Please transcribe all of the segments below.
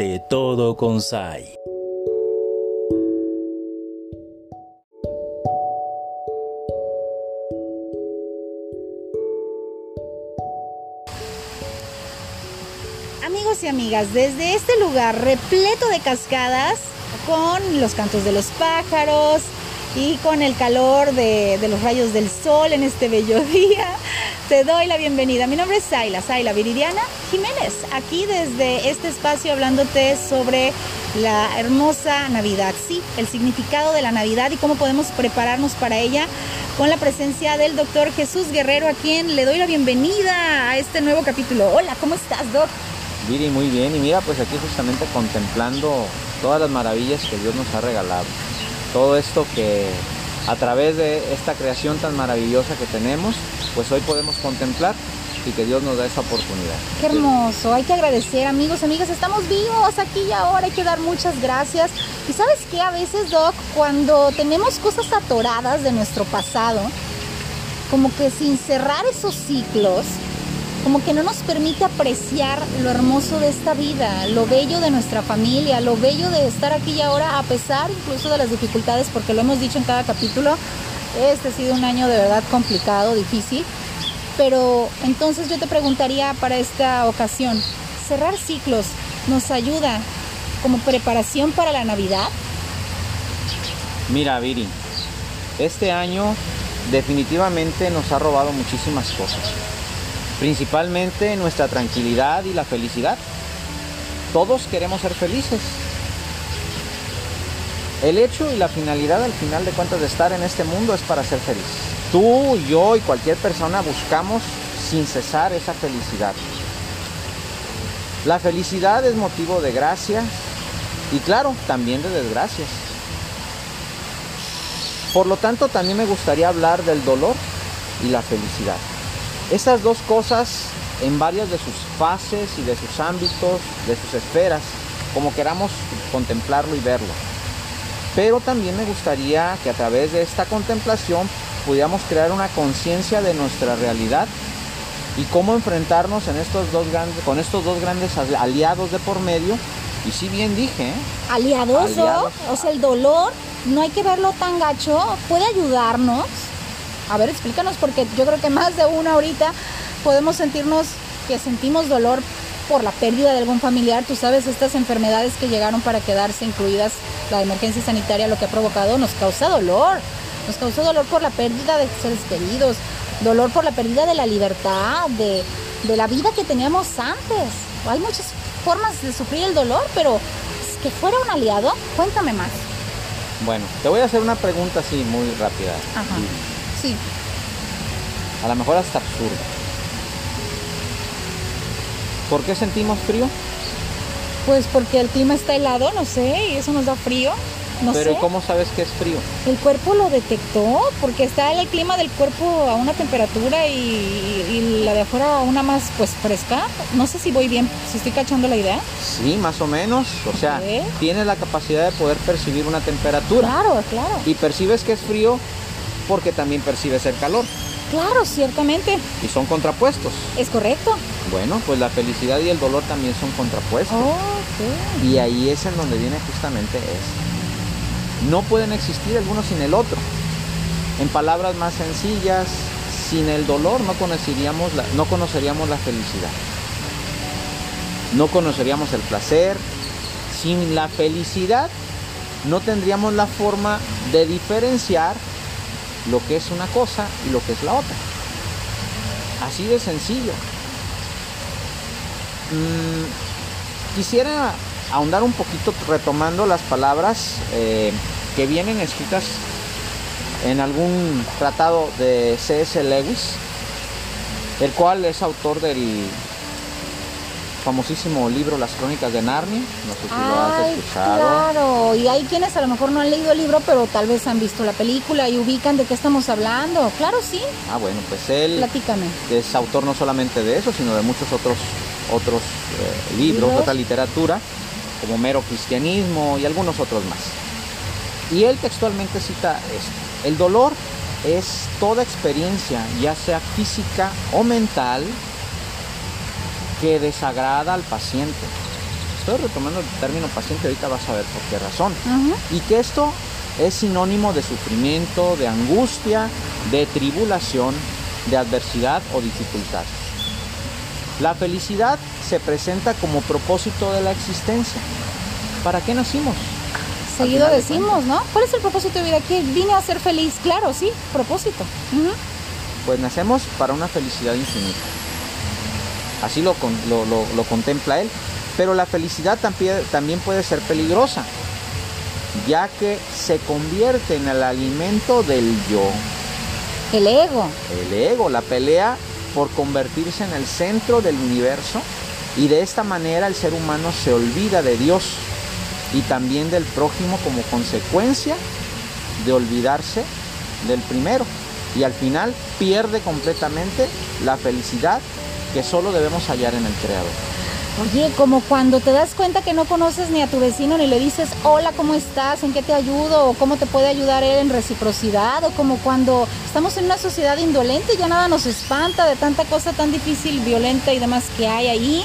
de todo Sai. Amigos y amigas, desde este lugar repleto de cascadas, con los cantos de los pájaros y con el calor de los rayos del sol en este bello día, te doy la bienvenida. Mi nombre es Zaila, Zaila Viridiana Jiménez, aquí desde este espacio hablándote sobre la hermosa Navidad, sí, el significado de la Navidad y cómo podemos prepararnos para ella con la presencia del doctor Jesús Guerrero, a quien le doy la bienvenida a este nuevo capítulo. Hola, ¿cómo estás, doc? Viri, muy bien. Y mira, pues aquí justamente contemplando todas las maravillas que Dios nos ha regalado. Todo esto que a través de esta creación tan maravillosa que tenemos, pues hoy podemos contemplar y que Dios nos da esa oportunidad. Qué hermoso, hay que agradecer amigos, amigas, estamos vivos aquí y ahora, hay que dar muchas gracias. Y sabes qué, a veces, Doc, cuando tenemos cosas atoradas de nuestro pasado, como que sin cerrar esos ciclos, como que no nos permite apreciar lo hermoso de esta vida, lo bello de nuestra familia, lo bello de estar aquí y ahora, a pesar incluso de las dificultades, porque lo hemos dicho en cada capítulo, este ha sido un año de verdad complicado, difícil. Pero entonces yo te preguntaría para esta ocasión, ¿cerrar ciclos nos ayuda como preparación para la Navidad? Mira, Viri, este año definitivamente nos ha robado muchísimas cosas principalmente nuestra tranquilidad y la felicidad. Todos queremos ser felices. El hecho y la finalidad al final de cuentas de estar en este mundo es para ser feliz. Tú, yo y cualquier persona buscamos sin cesar esa felicidad. La felicidad es motivo de gracia y claro, también de desgracias. Por lo tanto, también me gustaría hablar del dolor y la felicidad. Esas dos cosas en varias de sus fases y de sus ámbitos, de sus esferas, como queramos contemplarlo y verlo. Pero también me gustaría que a través de esta contemplación pudiéramos crear una conciencia de nuestra realidad y cómo enfrentarnos en estos dos grandes, con estos dos grandes aliados de por medio. Y si bien dije, ¿eh? aliados, o sea, el dolor no hay que verlo tan gacho, puede ayudarnos a ver, explícanos, porque yo creo que más de una ahorita podemos sentirnos que sentimos dolor por la pérdida de algún familiar. Tú sabes, estas enfermedades que llegaron para quedarse, incluidas la emergencia sanitaria, lo que ha provocado, nos causa dolor. Nos causa dolor por la pérdida de seres queridos, dolor por la pérdida de la libertad, de, de la vida que teníamos antes. Hay muchas formas de sufrir el dolor, pero que fuera un aliado, cuéntame más. Bueno, te voy a hacer una pregunta así muy rápida. Ajá. Sí. A lo mejor hasta absurdo. ¿Por qué sentimos frío? Pues porque el clima está helado, no sé, y eso nos da frío. No Pero ¿cómo sabes que es frío? El cuerpo lo detectó, porque está el clima del cuerpo a una temperatura y, la de afuera a una más pues fresca. No sé si voy bien, si estoy cachando la idea. Sí, más o menos. O sea, tienes la capacidad de poder percibir una temperatura. Claro, claro. Y percibes que es frío porque también percibes el calor. Claro, ciertamente. Y son contrapuestos. Es correcto. Bueno, pues la felicidad y el dolor también son contrapuestos. Y ahí es en donde viene justamente eso. No pueden existir el uno sin el otro. En palabras más sencillas, sin el dolor no conoceríamos la, no conoceríamos la felicidad. No conoceríamos el placer. Sin la felicidad no tendríamos la forma de diferenciar lo que es una cosa y lo que es la otra. Así de sencillo. Mm, quisiera ahondar un poquito retomando las palabras eh, que vienen escritas en algún tratado de C.S. Lewis, el cual es autor del famosísimo libro Las Crónicas de Narnia. No sé si lo has escuchado. Claro, y hay quienes a lo mejor no han leído el libro, pero tal vez han visto la película y ubican de qué estamos hablando. Claro, sí. Ah, bueno, pues él Platícame. es autor no solamente de eso, sino de muchos otros, otros eh, libros, otra literatura, como Mero Cristianismo y algunos otros más. Y él textualmente cita esto. El dolor es toda experiencia, ya sea física o mental, que desagrada al paciente. estoy retomando el término paciente, ahorita vas a ver por qué razón. Y que esto es sinónimo de sufrimiento, de angustia, de tribulación, de adversidad o dificultad. La felicidad se presenta como propósito de la existencia. ¿Para qué nacimos? Seguido decimos, ¿no? ¿Cuál es el propósito de vida? Que vine a ser feliz, claro, sí, propósito. Pues nacemos para una felicidad infinita. Así lo, lo, contempla él. Pero la felicidad también, también puede ser peligrosa, ya que se convierte en el alimento del yo. El ego. El ego, la pelea por convertirse en el centro del universo y de esta manera el ser humano se olvida de Dios y también del prójimo como consecuencia de olvidarse del primero y al final pierde completamente la felicidad que solo debemos hallar en el Creador. Oye, como cuando te das cuenta que no conoces ni a tu vecino ni le dices, hola, ¿cómo estás? ¿En qué te ayudo? ¿O cómo te puede ayudar él en reciprocidad? O como cuando estamos en una sociedad indolente y ya nada nos espanta de tanta cosa tan difícil, violenta y demás que hay ahí.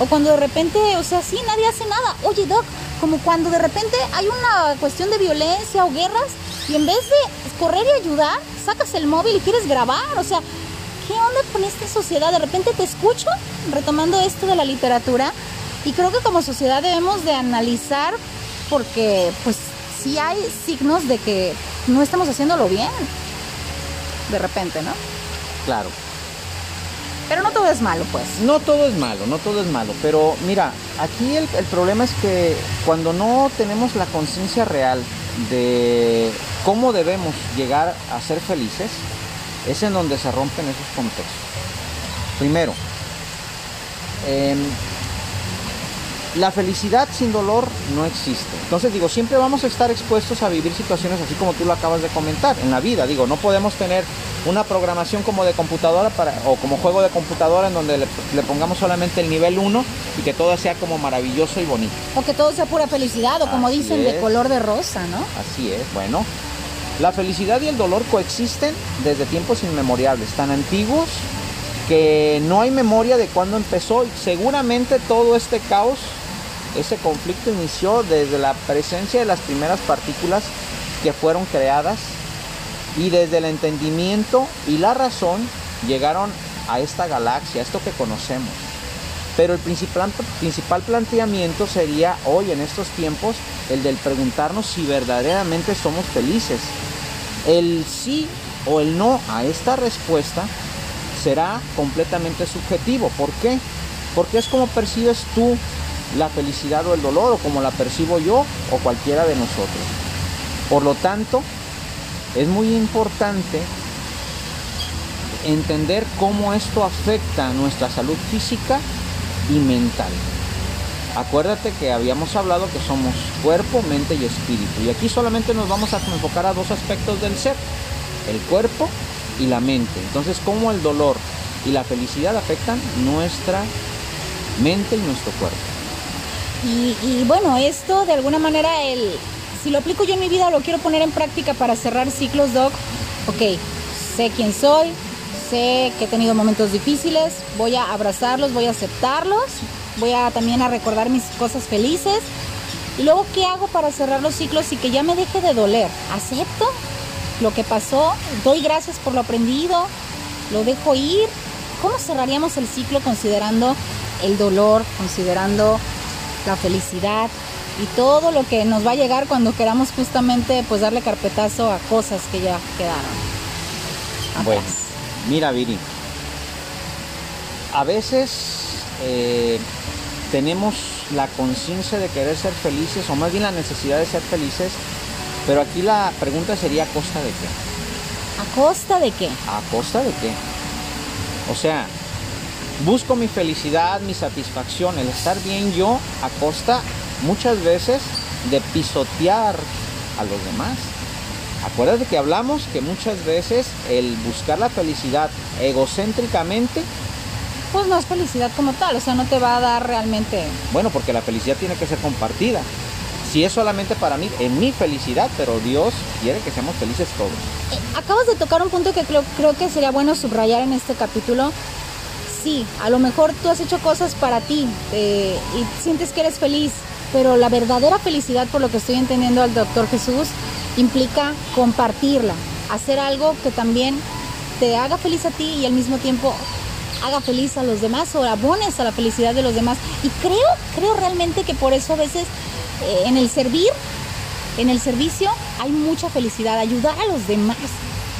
O cuando de repente, o sea, sí, nadie hace nada. Oye, Doc, como cuando de repente hay una cuestión de violencia o guerras y en vez de correr y ayudar, sacas el móvil y quieres grabar. O sea, ¿qué onda con esta sociedad? De repente te escucho retomando esto de la literatura y creo que como sociedad debemos de analizar porque pues sí hay signos de que no estamos haciéndolo bien. De repente, ¿no? Claro. Pero no todo es malo, pues. No todo es malo, no todo es malo. Pero mira, aquí el, el problema es que cuando no tenemos la conciencia real de cómo debemos llegar a ser felices, es en donde se rompen esos contextos. Primero, em, la felicidad sin dolor no existe. Entonces digo, siempre vamos a estar expuestos a vivir situaciones así como tú lo acabas de comentar en la vida. Digo, no podemos tener una programación como de computadora para, o como juego de computadora en donde le, pongamos solamente el nivel 1 y que todo sea como maravilloso y bonito. O que todo sea pura felicidad o como dicen de color de rosa, ¿no? Así es, bueno. La felicidad y el dolor coexisten desde tiempos inmemoriales, tan antiguos que no hay memoria de cuándo empezó y seguramente todo este caos, ese conflicto inició desde la presencia de las primeras partículas que fueron creadas y desde el entendimiento y la razón llegaron a esta galaxia, a esto que conocemos. Pero el principal, planteamiento sería hoy en estos tiempos el del preguntarnos si verdaderamente somos felices. El sí o el no a esta respuesta será completamente subjetivo. ¿Por qué? Porque es como percibes tú la felicidad o el dolor o como la percibo yo o cualquiera de nosotros. Por lo tanto, es muy importante entender cómo esto afecta nuestra salud física mental. Acuérdate que habíamos hablado que somos cuerpo, mente y espíritu. Y aquí solamente nos vamos a enfocar a dos aspectos del ser, el cuerpo y la mente. Entonces, cómo el dolor y la felicidad afectan nuestra mente y nuestro cuerpo. Y, bueno, esto de alguna manera, el, si lo aplico yo en mi vida, lo quiero poner en práctica para cerrar ciclos, Doc. Ok, sé quién soy, sé que he tenido momentos difíciles, voy a abrazarlos, voy a aceptarlos, voy a también a recordar mis cosas felices. Y luego, ¿qué hago para cerrar los ciclos y que ya me deje de doler? ¿Acepto lo que pasó? ¿Doy gracias por lo aprendido? ¿Lo dejo ir? ¿Cómo cerraríamos el ciclo considerando el dolor, considerando la felicidad y todo lo que nos va a llegar cuando queramos justamente pues darle carpetazo a cosas que ya quedaron? Bueno. Mira, Viri, a veces eh, tenemos la conciencia de querer ser felices, o más bien la necesidad de ser felices, pero aquí la pregunta sería ¿a costa de qué? ¿A costa de qué? ¿A costa de qué? O sea, busco mi felicidad, mi satisfacción, el estar bien yo a costa muchas veces de pisotear a los demás. Acuérdate que hablamos que muchas veces el buscar la felicidad egocéntricamente pues no es felicidad como tal, o sea, no te va a dar realmente. Bueno, porque la felicidad tiene que ser compartida. Si es solamente para mí, en mi felicidad, pero Dios quiere que seamos felices todos. Eh, acabas de tocar un punto que creo, creo que sería bueno subrayar en este capítulo. sí, a lo mejor tú has hecho cosas para ti eh, y sientes que eres feliz, pero la verdadera felicidad, por lo que estoy entendiendo al doctor Jesús, implica compartirla, hacer algo que también te haga feliz a ti y al mismo tiempo haga feliz a los demás o abones a la felicidad de los demás. Y creo, creo realmente que por eso a veces eh, en el servir, en el servicio, hay mucha felicidad, ayudar a los demás.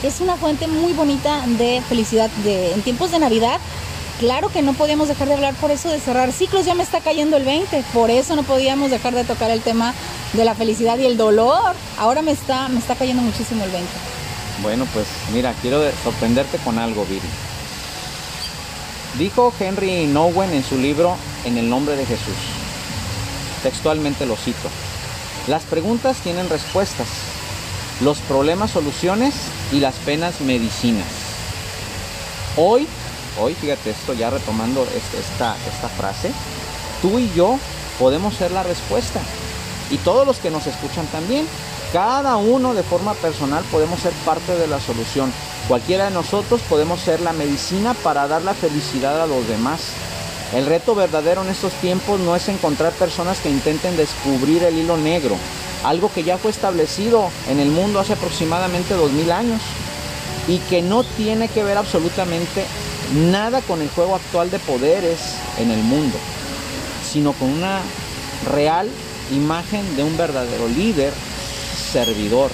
Es una fuente muy bonita de felicidad. De, en tiempos de Navidad, claro que no podíamos dejar de hablar por eso de cerrar ciclos, ya me está cayendo el 20, por eso no podíamos dejar de tocar el tema de la felicidad y el dolor. Ahora me está, me está cayendo muchísimo el 20. Bueno, pues mira, quiero sorprenderte con algo, Viri. Dijo Henry Nowen en su libro En el nombre de Jesús. Textualmente lo cito. Las preguntas tienen respuestas, los problemas soluciones y las penas medicinas. Hoy, hoy fíjate esto, ya retomando este, esta, frase, tú y yo podemos ser la respuesta. Y todos los que nos escuchan también. Cada uno de forma personal podemos ser parte de la solución. Cualquiera de nosotros podemos ser la medicina para dar la felicidad a los demás. El reto verdadero en estos tiempos no es encontrar personas que intenten descubrir el hilo negro, algo que ya fue establecido en el mundo hace aproximadamente 2000 años y que no tiene que ver absolutamente nada con el juego actual de poderes en el mundo, sino con una real imagen de un verdadero líder, servidor,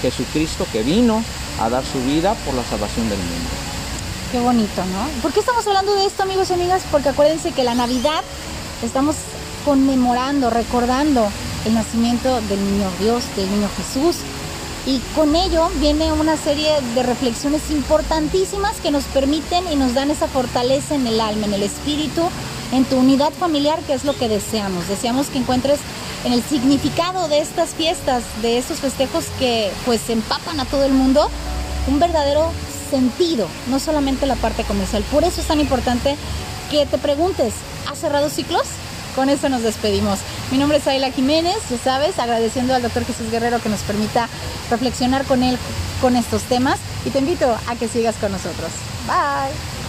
Jesucristo que vino a dar su vida por la salvación del mundo. Qué bonito, ¿no? ¿Por qué estamos hablando de esto, amigos y amigas? Porque acuérdense que la Navidad estamos conmemorando, recordando el nacimiento del niño Dios, del niño Jesús. Y con ello viene una serie de reflexiones importantísimas que nos permiten y nos dan esa fortaleza en el alma, en el espíritu, en tu unidad familiar, que es lo que deseamos. Deseamos que encuentres en el significado de estas fiestas, de estos festejos que pues empapan a todo el mundo, un verdadero sentido, no solamente la parte comercial. Por eso es tan importante que te preguntes, ¿has cerrado ciclos? Con eso nos despedimos. Mi nombre es Ayla Jiménez, ya sabes, agradeciendo al doctor Jesús Guerrero que nos permita reflexionar con él con estos temas y te invito a que sigas con nosotros. Bye.